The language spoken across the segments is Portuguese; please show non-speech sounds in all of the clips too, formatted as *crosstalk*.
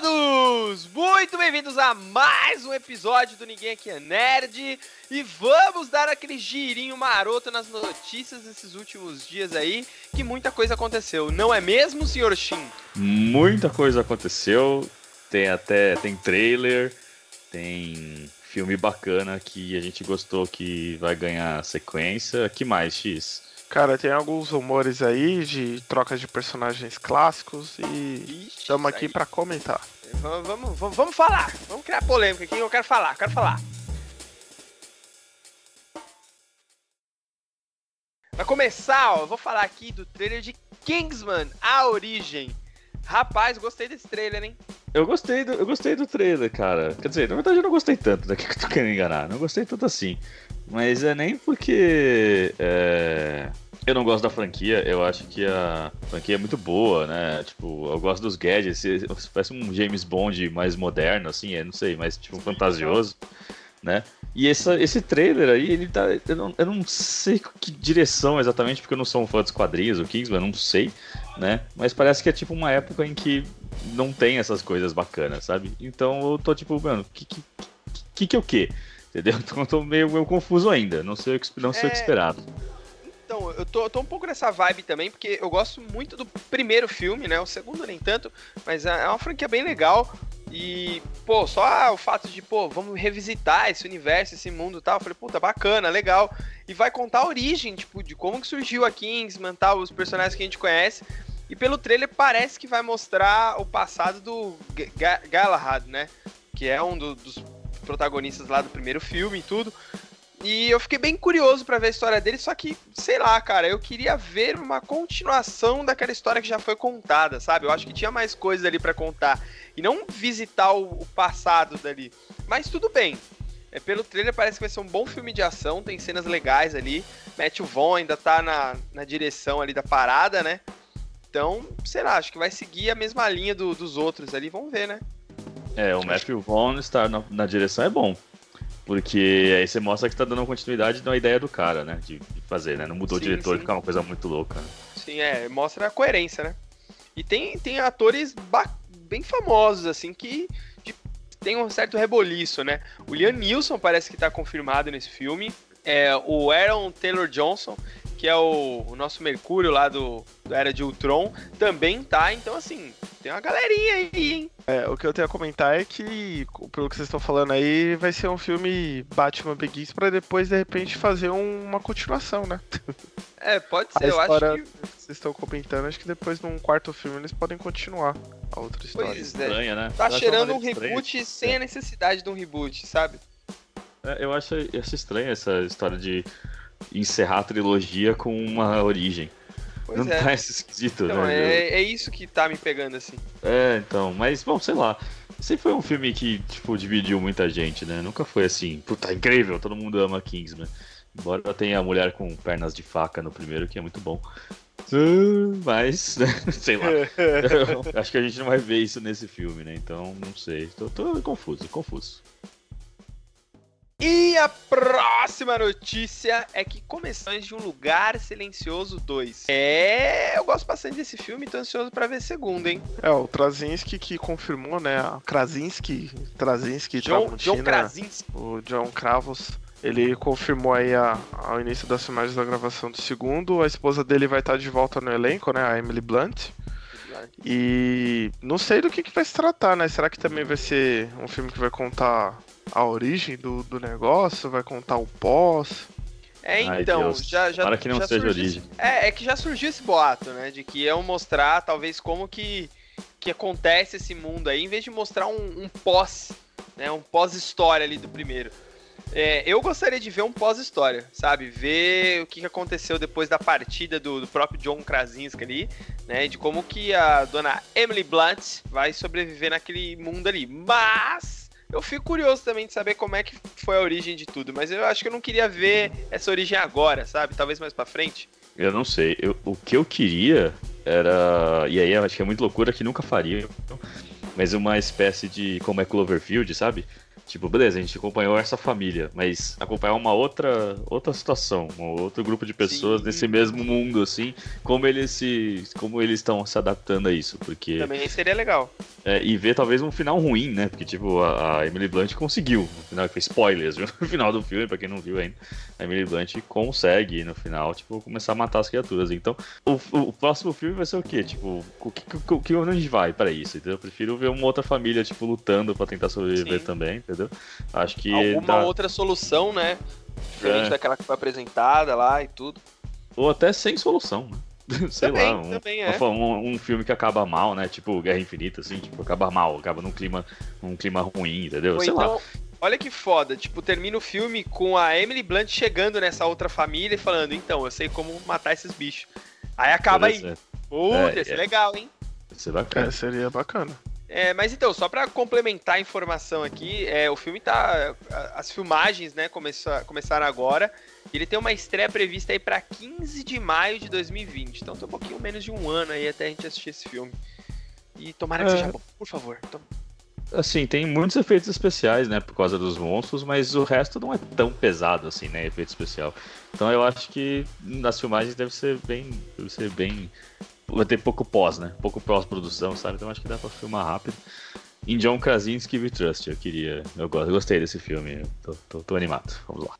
todos! Muito bem-vindos a mais um episódio do Ninguém Aqui é Nerd. E vamos dar aquele girinho maroto nas notícias desses últimos dias aí, que muita coisa aconteceu. Não é mesmo, senhor Shin? Muita coisa aconteceu. Tem até tem trailer, tem filme bacana que a gente gostou que vai ganhar sequência. Que mais, X? Cara, tem alguns rumores aí de trocas de personagens clássicos e estamos aqui para comentar. Vamos, vamos, vamos, vamos falar. Vamos criar polêmica aqui. Eu quero falar, quero falar. Pra começar, ó, eu vou falar aqui do trailer de Kingsman, A Origem. Rapaz, gostei desse trailer, hein? Eu gostei do, eu gostei do trailer, cara. Quer dizer, na verdade eu não gostei tanto daqui *laughs* que eu tô querendo enganar. Não gostei tanto assim. Mas é nem porque é, eu não gosto da franquia, eu acho que a franquia é muito boa, né? Tipo, eu gosto dos gadgets, parece um James Bond mais moderno, assim, é, não sei, mais tipo fantasioso, né? E essa, esse trailer aí, ele tá. Eu não, eu não sei que direção exatamente, porque eu não sou um fã dos quadrinhos, o Kingsman, eu não sei, né? Mas parece que é tipo uma época em que não tem essas coisas bacanas, sabe? Então eu tô tipo, mano, que que, que, que é o quê? Entendeu? *laughs* Então eu tô meio, meio confuso ainda, não sei, não sei é... o que é, esperar. Então, eu tô, eu tô um pouco nessa vibe também, porque eu gosto muito do primeiro filme, né? O segundo nem tanto, mas é, é uma franquia bem legal. E, pô, só o fato de, pô, vamos revisitar esse universo, esse mundo e tal. Eu falei, puta, bacana, legal. E vai contar a origem, tipo, de como que surgiu a Kingsman, tal, os personagens que a gente conhece. E pelo trailer parece que vai mostrar o passado do Galahad, né? Que é um do, dos protagonistas lá do primeiro filme e tudo. E eu fiquei bem curioso para ver a história dele, só que, sei lá, cara, eu queria ver uma continuação daquela história que já foi contada, sabe? Eu acho que tinha mais coisas ali para contar. E não visitar o, o, passado dali. Mas tudo bem. É, pelo trailer parece que vai ser um bom filme de ação, tem cenas legais ali. Matthew Vaughn ainda tá na, na direção ali da parada, né? Então, sei lá, acho que vai seguir a mesma linha do, dos outros ali, vamos ver, né? É, o Matthew Vaughn estar na, na direção é bom. Porque aí você mostra que tá dando continuidade na ideia do cara, né? De, de fazer, né? Não mudou sim, o diretor, sim. ficar uma coisa muito louca. Né? Sim, é, mostra a coerência, né? E tem, tem atores bem famosos, assim, que de, tem um certo reboliço, né? O Liam Neeson parece que tá confirmado nesse filme. É, o Aaron Taylor Johnson, que é o, o nosso Mercúrio lá do, do, Era de Ultron, também tá. Então, assim, tem uma galerinha aí, hein? É, o que eu tenho a comentar é que, pelo que vocês estão falando aí, vai ser um filme Batman Begins pra depois, de repente, fazer um, uma continuação, né? *laughs* É, pode ser, a eu história acho que... que vocês estão comentando, acho que depois, num quarto filme, eles podem continuar a outra história. Pois é. Estranha, né? Tá cheirando um reboot estranha. sem a necessidade de um reboot, sabe? É, eu acho, eu acho estranho essa história de encerrar a trilogia com uma origem. Pois não é. tá esquisito, então, né? É, é isso que tá me pegando assim. É, então, mas, bom, sei lá. Sempre foi um filme que, tipo, dividiu muita gente, né? Nunca foi assim, puta, incrível, todo mundo ama Kingsman. Embora tenha a mulher com pernas de faca no primeiro, que é muito bom. Mas, *laughs* sei lá. *laughs* acho que a gente não vai ver isso nesse filme, né? Então, não sei. Tô, tô confuso, confuso. E a próxima notícia é que Começões de um Lugar Silencioso 2. É, eu gosto bastante desse filme, tô ansioso para ver segundo, hein? É, o Trazinski que confirmou, né? Krasinski, Trazinski, John, John Krasinski. O John Kravos. Ele confirmou aí a, ao início das filmagens da gravação do segundo. A esposa dele vai estar de volta no elenco, né? A Emily Blunt. E não sei do que, que vai se tratar, né? Será que também vai ser um filme que vai contar a origem do, do negócio, vai contar o pós. É, então, Ai, já, já. Para que não já seja surgiu, origem. É, é que já surgiu esse boato, né? De que iam mostrar, talvez, como que, que acontece esse mundo aí, em vez de mostrar um, um pós, né? Um pós-história ali do primeiro. É, eu gostaria de ver um pós-história, sabe? Ver o que aconteceu depois da partida do, do, próprio John Krasinski ali, né? De como que a dona Emily Blunt vai sobreviver naquele mundo ali. Mas eu fico curioso também de saber como é que foi a origem de tudo, mas eu acho que eu não queria ver essa origem agora, sabe? Talvez mais para frente. Eu não sei. Eu, o que eu queria era. E aí acho que é muito loucura que nunca faria. Mas uma espécie de. Como é Cloverfield, sabe? Tipo, beleza, a gente acompanhou essa família, mas acompanhar uma outra, outra situação, um outro grupo de pessoas Sim. nesse mesmo mundo, assim, como eles se. como eles estão se adaptando a isso, porque. Também seria legal. É, e ver talvez um final ruim, né? Porque, tipo, a, a Emily Blunt conseguiu. No final, foi spoilers, *laughs* viu? No final do filme, pra quem não viu ainda. A Emily Blunt consegue, no final, tipo, começar a matar as criaturas. Então, o, o próximo filme vai ser o quê? Tipo, o que, o que onde a gente vai para isso, entendeu? Eu prefiro ver uma outra família, tipo, lutando para tentar sobreviver Sim. também, entendeu? Acho que. Alguma dá... outra solução, né? Diferente é. daquela que foi apresentada lá e tudo. Ou até sem solução, né? *laughs* sei também, lá, um, é. um, um, filme que acaba mal, né? Tipo Guerra Infinita, assim, tipo, acaba mal, acaba num clima, num clima ruim, entendeu? Ou sei então, lá. olha que foda, tipo, termina o filme com a Emily Blunt chegando nessa outra família e falando, então, eu sei como matar esses bichos. Aí acaba aí. Putz, é, ia ser é. legal, hein? Ia bacana. É, seria bacana. É, mas então, só para complementar a informação aqui, é, o filme tá. As filmagens, né, começar, começaram agora. Ele tem uma estreia prevista aí para 15 de maio de 2020. Então tem um pouquinho menos de um ano aí até a gente assistir esse filme. E tomara que é... seja bom, por favor. Assim, tem muitos efeitos especiais, né, por causa dos monstros, mas o resto não é tão pesado assim, né, efeito especial. Então eu acho que nas filmagens deve ser bem, deve ser bem vai ter pouco pós, né? Pouco pós-produção, sabe? Então acho que dá pra filmar rápido. Em John Krasinski We Trust, eu queria. Eu gostei desse filme, tô, tô, tô animado. Vamos lá.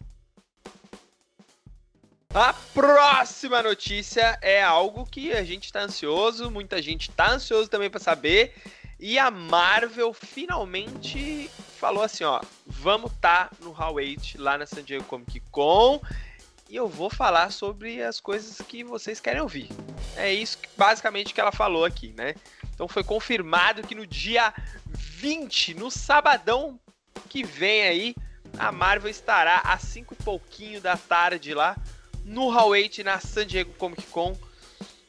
A próxima notícia é algo que a gente tá ansioso, muita gente tá ansioso também para saber. E a Marvel finalmente falou assim, ó, vamos tá no Hall 8 lá na San Diego Comic Con e eu vou falar sobre as coisas que vocês querem ouvir. É isso que, basicamente que ela falou aqui, né? Então foi confirmado que no dia 20, no sabadão que vem aí, a Marvel estará às 5 e pouquinho da tarde lá no Hall 8 na San Diego Comic Con.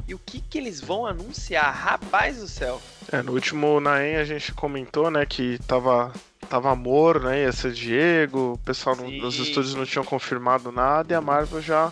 E o que que eles vão anunciar? Rapaz do céu. É, no último Naem a gente comentou, né, que tava tava amor, né? Ia ser Diego, o pessoal no, nos estúdios não tinham confirmado nada e a Marvel já,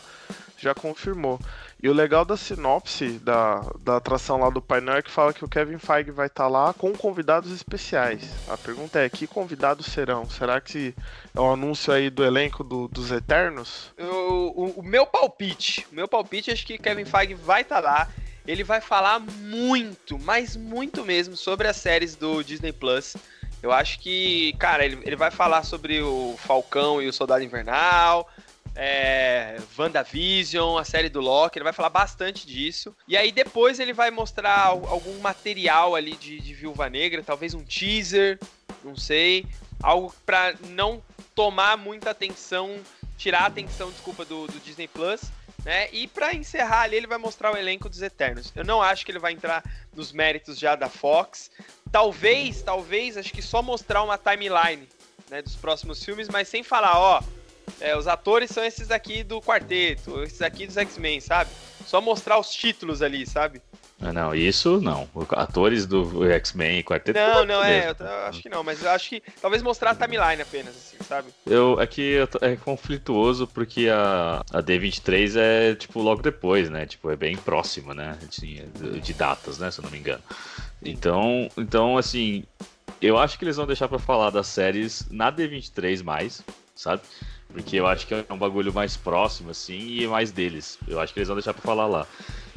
já confirmou. E o legal da sinopse da, da atração lá do painel é que fala que o Kevin Feige vai estar tá lá com convidados especiais. A pergunta é: que convidados serão? Será que é o um anúncio aí do elenco do, dos Eternos? O, o, meu palpite, meu palpite acho que Kevin Feige vai estar tá lá. Ele vai falar muito, mas muito mesmo sobre as séries do Disney Plus. Eu acho que, cara, ele, ele vai falar sobre o Falcão e o Soldado Invernal, é, WandaVision, a série do Loki, ele vai falar bastante disso. E aí depois ele vai mostrar algum material ali de, de Viúva Negra, talvez um teaser, não sei. Algo para não tomar muita atenção, tirar a atenção, desculpa, do, do Disney Plus. Né? E para encerrar ali, ele vai mostrar o elenco dos Eternos. Eu não acho que ele vai entrar nos méritos já da Fox. Talvez, talvez, acho que só mostrar uma timeline né, dos próximos filmes, mas sem falar, ó, é, os atores são esses aqui do quarteto, esses aqui dos X-Men, sabe? Só mostrar os títulos ali, sabe? Ah, não, isso não. Atores do X-Men e Quarteto. Não, não, é, eu, eu, acho que não, mas eu acho que talvez mostrar a timeline apenas, assim, sabe? Eu, é, é conflituoso porque a, a D23 é, tipo, logo depois, né? Tipo, é bem próxima, né? De, de datas, né? Se eu não me engano. Então, então, assim, eu acho que eles vão deixar para falar das séries na D23 mais, sabe? Porque eu acho que é um bagulho mais próximo, assim, e mais deles. Eu acho que eles vão deixar pra falar lá.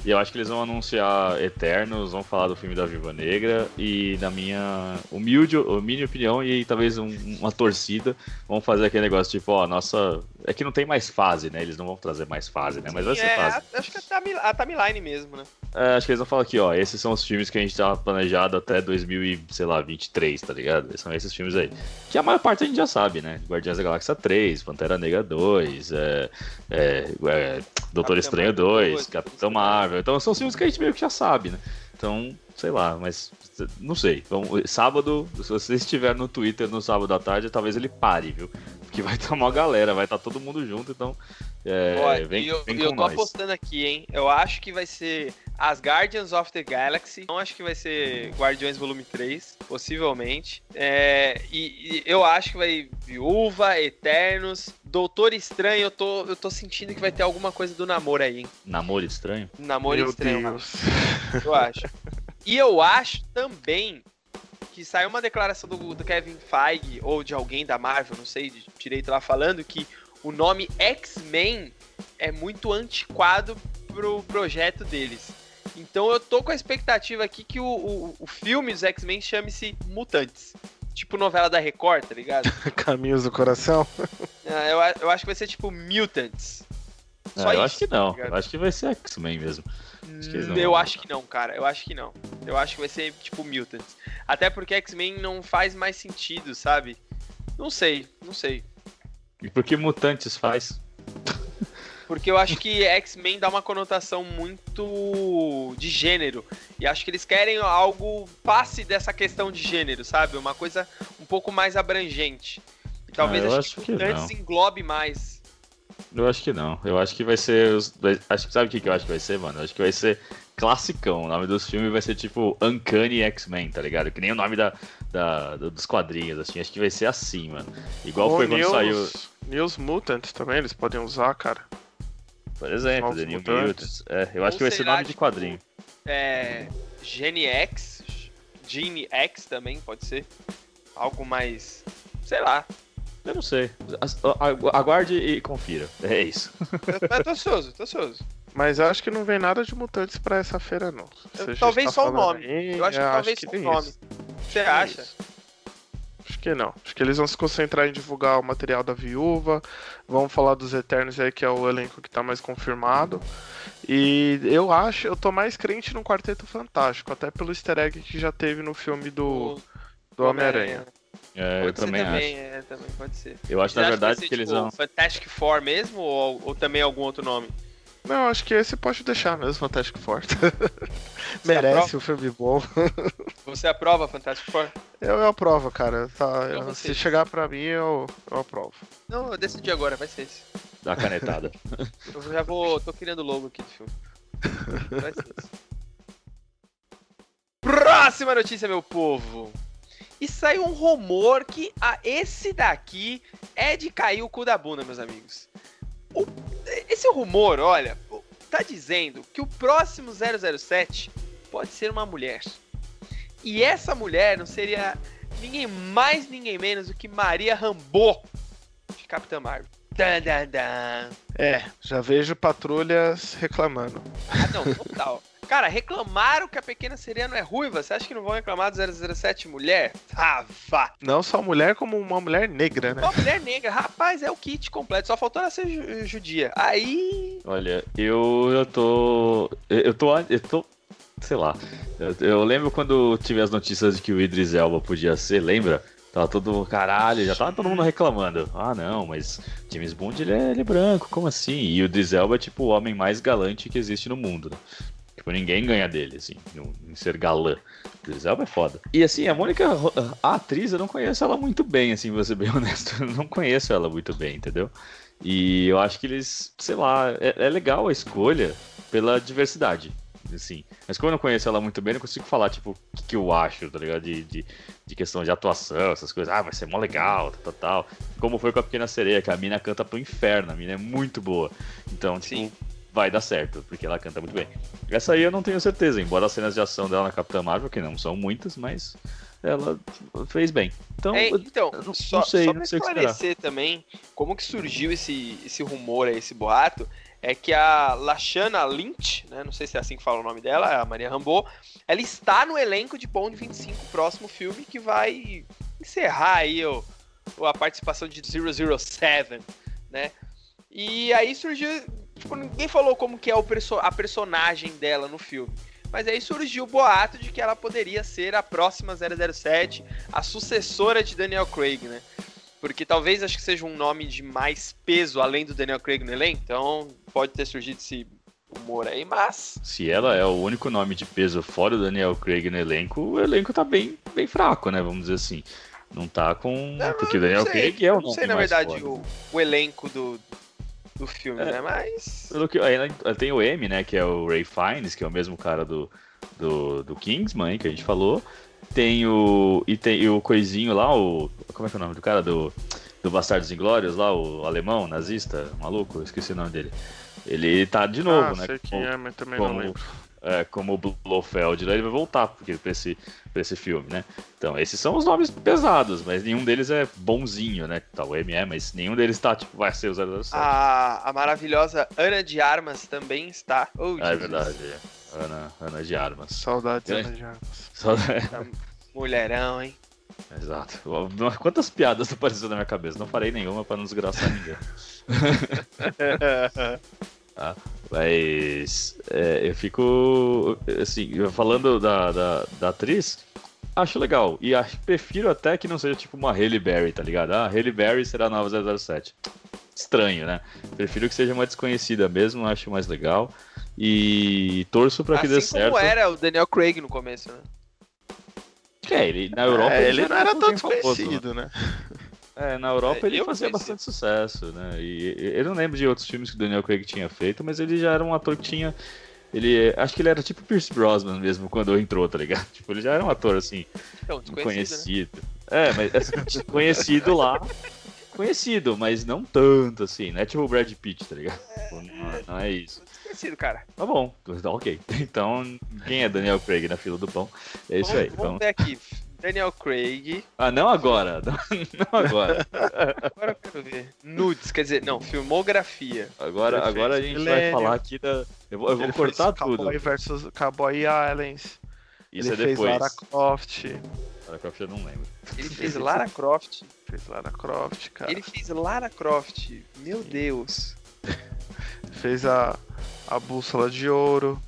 E eu acho que eles vão anunciar Eternos, vão falar do filme da Viva Negra e na minha humilde, minha opinião e talvez um, uma torcida vão fazer aquele negócio tipo, ó, nossa, é que não tem mais fase, né? Eles não vão trazer mais fase, né? Mas vai ser é, fase. Acho que é a timeline mesmo, né? É, acho que eles vão falar aqui, ó, esses são os filmes que a gente tava planejado até 2023, tá ligado? São esses filmes aí. Que a maior parte a gente já sabe, né? Guardiões da Galáxia 3, Pantera Negra 2, é, é, é Doutor Estranho 2, Capitão Marvel. Então são filmes que a gente meio que já sabe, né? Então, sei lá, mas não sei. Então, sábado, se você estiver no Twitter no sábado à tarde, talvez ele pare, viu? Porque vai estar uma galera, vai estar todo mundo junto, então. É, Olha, vem, eu, vem eu tô nós. apostando aqui, hein? Eu acho que vai ser as Guardians of the Galaxy. Não acho que vai ser Guardiões Volume 3, possivelmente. É, e, e, eu acho que vai Viúva, Eternos, Doutor Estranho. Eu tô, eu tô sentindo que vai ter alguma coisa do namoro aí, hein? Namoro estranho? Namoro Meu estranho, Deus. eu acho. *laughs* E eu acho também que saiu uma declaração do, do Kevin Feige ou de alguém da Marvel, não sei direito lá, falando que o nome X-Men é muito antiquado pro projeto deles. Então eu tô com a expectativa aqui que o, o, o filme dos X-Men chame-se Mutantes. Tipo novela da Record, tá ligado? *laughs* Caminhos do Coração. *laughs* Ah, eu, eu acho que vai ser tipo Mutants. Só ah, eu isso, acho que não. Tá eu acho que vai ser X-Men mesmo. Acho eu acho que não, cara. Eu acho que não. Eu acho que vai ser tipo Mutants. Até porque X-Men não faz mais sentido, sabe? Não sei, não sei. E por que Mutantes faz? Porque eu acho que X-Men dá uma conotação muito de gênero. E acho que eles querem algo passe dessa questão de gênero, sabe? Uma coisa um pouco mais abrangente. E talvez ah, acho que antes englobe mais. Eu acho que não. Eu acho que vai ser. Os... Acho que sabe o que, que eu acho que vai ser, mano? Eu acho que vai ser classicão. O nome dos filmes vai ser tipo Uncanny X-Men, tá ligado? Que nem o nome da, da, dos quadrinhos, assim. Acho que vai ser assim, mano. Igual foi quando saiu. News Mutants também, eles podem usar, cara. Por exemplo, The New Mutants. É, eu acho Ou que vai ser nome de tipo, quadrinho. É. Gene X. Gene X também pode ser. Algo mais. Sei lá. Eu não sei. Aguarde e confira. É isso. *laughs* Eu tô ansioso, tô ansioso. Mas eu acho que não vem nada de mutantes pra essa feira, não. talvez tá só o nome. Aí, eu acho que talvez acho que só o nome. Você acha? Isso. Acho que não. Acho que eles vão se concentrar em divulgar o material da viúva. Vamos falar dos Eternos aí, que é o elenco que tá mais confirmado. E eu acho, eu tô mais crente no Quarteto Fantástico, até pelo easter egg que já teve no filme do, do Homem-Aranha. É, eu também, também acho. É, também pode ser. Eu acho, na verdade, que, que eles tipo, vão. Fantastic Four mesmo ou, ou também algum outro nome? Não, acho que esse pode deixar mesmo, Fantástico Four. *laughs* Merece um filme bom. *laughs* Você aprova Fantástico Four? Eu, eu aprovo, cara. Tá, eu, se chegar pra mim, eu, eu aprovo. Não, eu decidi agora, vai ser esse. Dá a canetada. *laughs* eu já vou. tô criando o logo aqui do filme. Vai ser esse. Próxima notícia, meu povo. E saiu um rumor que a esse daqui é de cair o cu da bunda, meus amigos. O, esse rumor, olha, tá dizendo que o próximo 007 pode ser uma mulher. E essa mulher não seria ninguém mais, ninguém menos do que Maria Rambeau, de Capitã Marvel. Dan, dan, dan. É, já vejo patrulhas reclamando. Ah, não, total. *laughs* Cara, reclamaram que a pequena sereia não é ruiva. Você acha que não vão reclamar do 007 mulher? Ah, vá. Não só mulher, como uma mulher negra, né? Uma mulher negra. Rapaz, é o kit completo. Só faltou ela ser judia. Aí. Olha, eu, eu tô. Eu tô. Eu tô. Sei lá. Eu, eu lembro quando tive as notícias de que o Idris Elba podia ser, lembra? Tava todo caralho, já tava todo mundo reclamando. Ah, não, mas James Bond ele é, ele é branco, como assim? E o Idris Elba é tipo o homem mais galante que existe no mundo. Né? Tipo, ninguém ganha dele, assim, em ser galã. Idris Elba é foda. E assim, a Mônica, a atriz, eu não conheço ela muito bem, assim, vou ser bem *laughs* honesto. Eu não conheço ela muito bem, entendeu? E eu acho que eles, sei lá, é, é legal a escolha pela diversidade assim. Mas como eu não conheço ela muito bem, não consigo falar, tipo, o que, que, eu acho, tá ligado? De, de, de, questão de atuação, essas coisas. Ah, vai ser mó legal, tal, tal, Como foi com a Pequena Sereia, que a mina canta pro inferno, a mina é muito boa. Então, tipo, Sim vai dar certo, porque ela canta muito bem. Essa aí eu não tenho certeza, embora as cenas de ação dela na Capitã Marvel, que não são muitas, mas ela fez bem. Então, é, então não, só, não sei, só não sei esclarecer também como que surgiu esse, esse rumor aí, esse boato, é que a Lashana Lynch, né, não sei se é assim que fala o nome dela, a Maria Rambo, ela está no elenco de Bond 25, próximo filme que vai encerrar aí o, a participação de 007, né? E aí surgiu Tipo, ninguém falou como que é perso a personagem dela no filme. Mas aí surgiu o boato de que ela poderia ser a próxima 007, a sucessora de Daniel Craig, né? Porque talvez acho que seja um nome de mais peso além do Daniel Craig no elenco. Então pode ter surgido esse humor aí, mas. Se ela é o único nome de peso fora o Daniel Craig no elenco, o elenco tá bem, bem fraco, né? Vamos dizer assim. Não tá com. Não, Porque o Daniel Craig é o nome. Não sei, na verdade, o, o, elenco do, do filme, é, né? Mas. Pelo que, aí tem o M, né? Que é o Ray Fiennes, que é o mesmo cara do, do, do Kingsman, que a gente falou. Tem o. E tem o coisinho lá, o. Como é que é o nome do cara? Do, do Bastardos Inglórios lá, o alemão, nazista, maluco, eu esqueci o nome dele. Ele tá de novo, ah, né? Sei quem Como- é, mas também como- não lembro. É, como o Blofeld, né, ele vai voltar porque, pra, esse, pra esse filme, né? Então, esses são os nomes pesados, mas nenhum deles é bonzinho, né? Tá, o M é, mas nenhum deles tá, tipo, vai ser o 007. A, a maravilhosa Ana de Armas também está. Oh, Ah, é Jesus. verdade. é. Ana, Ana de Armas. Saudades. Ana de Armas. Só- Mulherão, hein? Exato. Quantas piadas *laughs* apareceram na minha cabeça? Não farei nenhuma pra não desgraçar ninguém. *laughs* Tá? Mas é, eu fico assim, falando da, da, da atriz, acho legal. E acho, prefiro até que não seja tipo uma Halle Berry, tá ligado? Ah, Halle Berry será a nova 007. Estranho, né? Prefiro que seja uma desconhecida mesmo, acho mais legal. E torço pra que dê assim certo. como era o Daniel Craig no começo, né? É, ele, na Europa É, ele já não era um tão pouquinho famoso, né? desconhecido, né? É, na Europa É, ele eu fazia bastante sucesso, né? E e- eu não lembro de outros filmes que o Daniel Craig tinha feito, mas ele já era um ator que tinha. Ele. Acho que ele era tipo Pierce Brosnan mesmo quando entrou, tá ligado? *laughs* Tipo, ele já era um ator assim, Então, né? conhecido. É, mas assim, *laughs* conhecido lá. Conhecido, mas não tanto assim, não é tipo o Brad Pitt, tá ligado? Tipo, Não, não é isso. Desconhecido, cara. Tá bom, tá *laughs* ok. Então, quem é Daniel Craig na fila do pão? É isso vamos, aí. Vamos Vamos... ver aqui. Daniel Craig. Ah, não agora. Não, *laughs* não agora. Agora eu quero ver. Nudes, quer dizer, não, filmografia. Agora, agora a fez gente vai Millennium. falar aqui da. Eu vou, eu vou cortar fez tudo. Cowboy versus Cowboy Islands. Isso ele é fez depois. Lara Croft. Lara Croft eu não lembro. Ele fez *laughs* Lara Croft. Fez Lara Croft, cara. Ele fez Lara Croft. Meu Deus. Fez a, a Bússola de Ouro.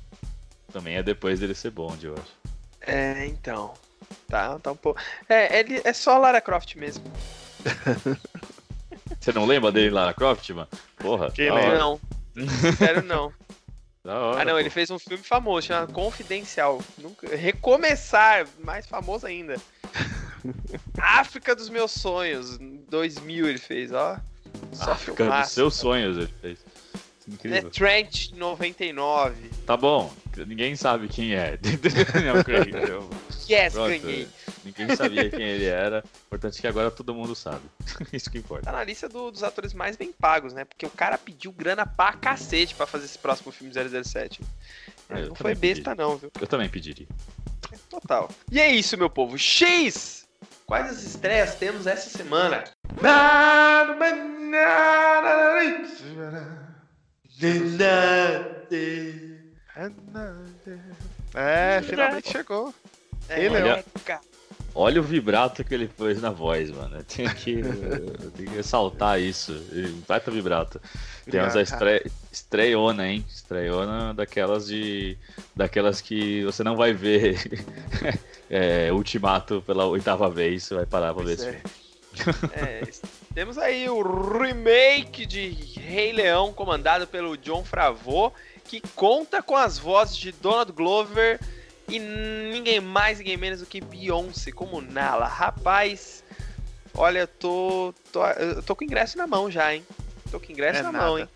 Também é depois dele ser Bond, eu acho. É, então. Tá, tá um pouco. É, ele é só Lara Croft mesmo. Você não lembra dele Lara Croft, mano? Porra. Quem lembra? Não. Sério, não. Da hora, Ah, não, pô. ele fez um filme famoso, chamado Confidencial. Nunca... Recomeçar, mais famoso ainda. *laughs* África dos meus sonhos, 2000 ele fez, ó. Só África dos seus sonhos ele fez. The Incrível. Trench 99. Tá bom, ninguém sabe quem é. Daniel Craig. eu- Yes, Pronto, ganhei. Ninguém sabia quem ele era. Importante que agora todo mundo sabe. Isso que importa. Tá na lista do- dos atores mais bem pagos, né? Porque o cara pediu grana pra cacete pra fazer esse próximo filme 007. Ah, eu não foi besta, não, viu? Eu também pediria. Total. E é isso, meu povo. X! Quais as estreias temos essa semana? É, finalmente chegou. É, é cara. Olha o vibrato que ele pôs na voz, mano. Eu tenho que, *laughs* eu tenho que ressaltar isso. Baita vibrato. Temos a estre... estreiona, hein? Estreiona daquelas de. Daquelas que você não vai ver *laughs* é, Ultimato pela oitava vez, você vai parar pra ver Pois esse é. É, temos aí o remake de Rei Leão, comandado pelo John Favreau, que conta com as vozes de Donald Glover e ninguém mais, ninguém menos do que Beyoncé como Nala. Rapaz, olha, eu tô, tô, eu tô com ingresso na mão já, hein? Tô com ingresso É na nada. mão, hein?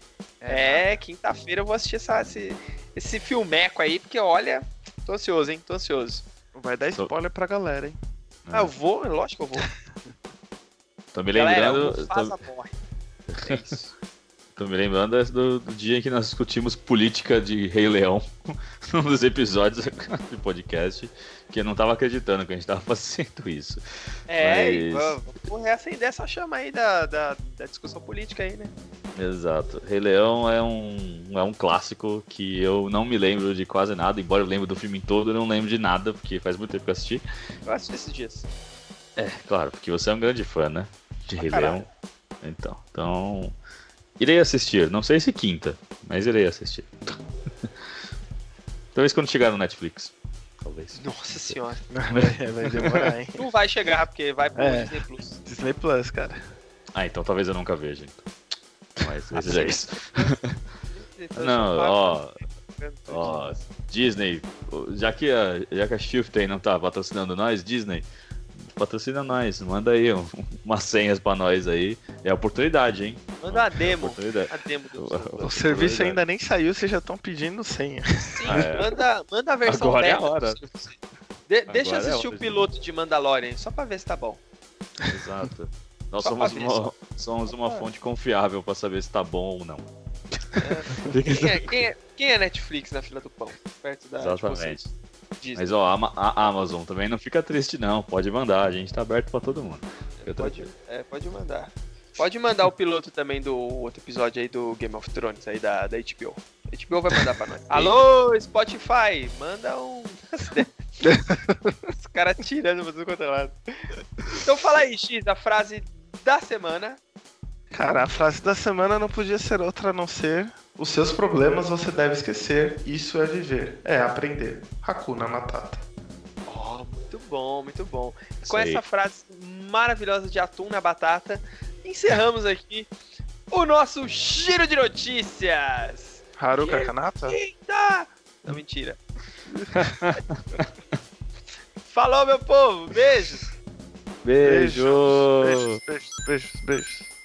É, quinta-feira eu vou assistir essa, esse, esse filmeco aí, porque olha, tô ansioso, hein? Tô ansioso. Vai dar spoiler pra galera, hein? Ah, eu vou, lógico que eu vou. *laughs* Tô me Galera, lembrando. o Mufasa tô, morre. É isso. Tô me lembrando do, do dia em que nós discutimos política de Rei Leão num *laughs* dos episódios *laughs* do podcast, que eu não tava acreditando que a gente tava *laughs* fazendo isso. É, Mas- vamos reacender essa chama aí da, da, da discussão política aí, né? Exato. Rei Leão é um, é um clássico que eu não me lembro de quase nada, embora eu lembre do filme todo, eu não lembro de nada, porque faz muito tempo que eu assisti. Eu assisti esses dias. É, claro, porque você é um grande fã, né? De Rei caralho. Leão. Então, então. Irei assistir. Não sei se quinta, mas irei assistir. *laughs* Talvez quando chegar no Netflix. Talvez. Nossa senhora. *laughs* Vai, vai demorar, hein? Não vai chegar, porque vai pro É. Disney Plus. Disney Plus, cara. Ah, então talvez eu nunca veja. Então. Mas talvez seja isso. Disney Plus *laughs* Não, ó, ó, Disney, já que a, já que a Shift não tá patrocinando nós, Disney, patrocina nós, manda aí um- umas senhas pra nós aí. É oportunidade, hein? Manda a demo. Oportunidade. A demo do O- O serviço ainda nem saiu, vocês já estão pedindo senha. Sim, Ah, é. manda, manda a versão Agora é a beta hora. De- deixa eu é a assistir hora o piloto de Mandalorian, só pra ver se tá bom. Exato. *laughs* Nós somos uma, só. somos uma fonte confiável pra saber se tá bom ou não. É. *laughs* Quem, é, quem, é, quem é Netflix na fila do pão? Perto da. tipo, Exatamente. Disney. Mas ó, a, a Amazon também não fica triste não, pode mandar, a gente tá aberto pra todo mundo. Fica Pode, é, pode mandar. Pode mandar o piloto também do outro episódio aí do Game of Thrones, aí da, da HBO. A HBO vai mandar pra nós. *laughs* Alô, Spotify, manda um. Os caras tirando pra tudo quanto é lado. Então fala aí, X, a frase da semana. Cara, a frase da semana não podia ser outra a não ser: Os seus problemas você deve esquecer, isso é viver, é aprender. Hakuna Matata. Oh, muito bom, muito bom. Isso Com essa frase maravilhosa de atum na batata, encerramos aqui o nosso giro de notícias. Haruka Kanata? Eita! Não, mentira. Falou, meu povo. Beijos. Beijo! Beijos, beijos, beijos, beijos.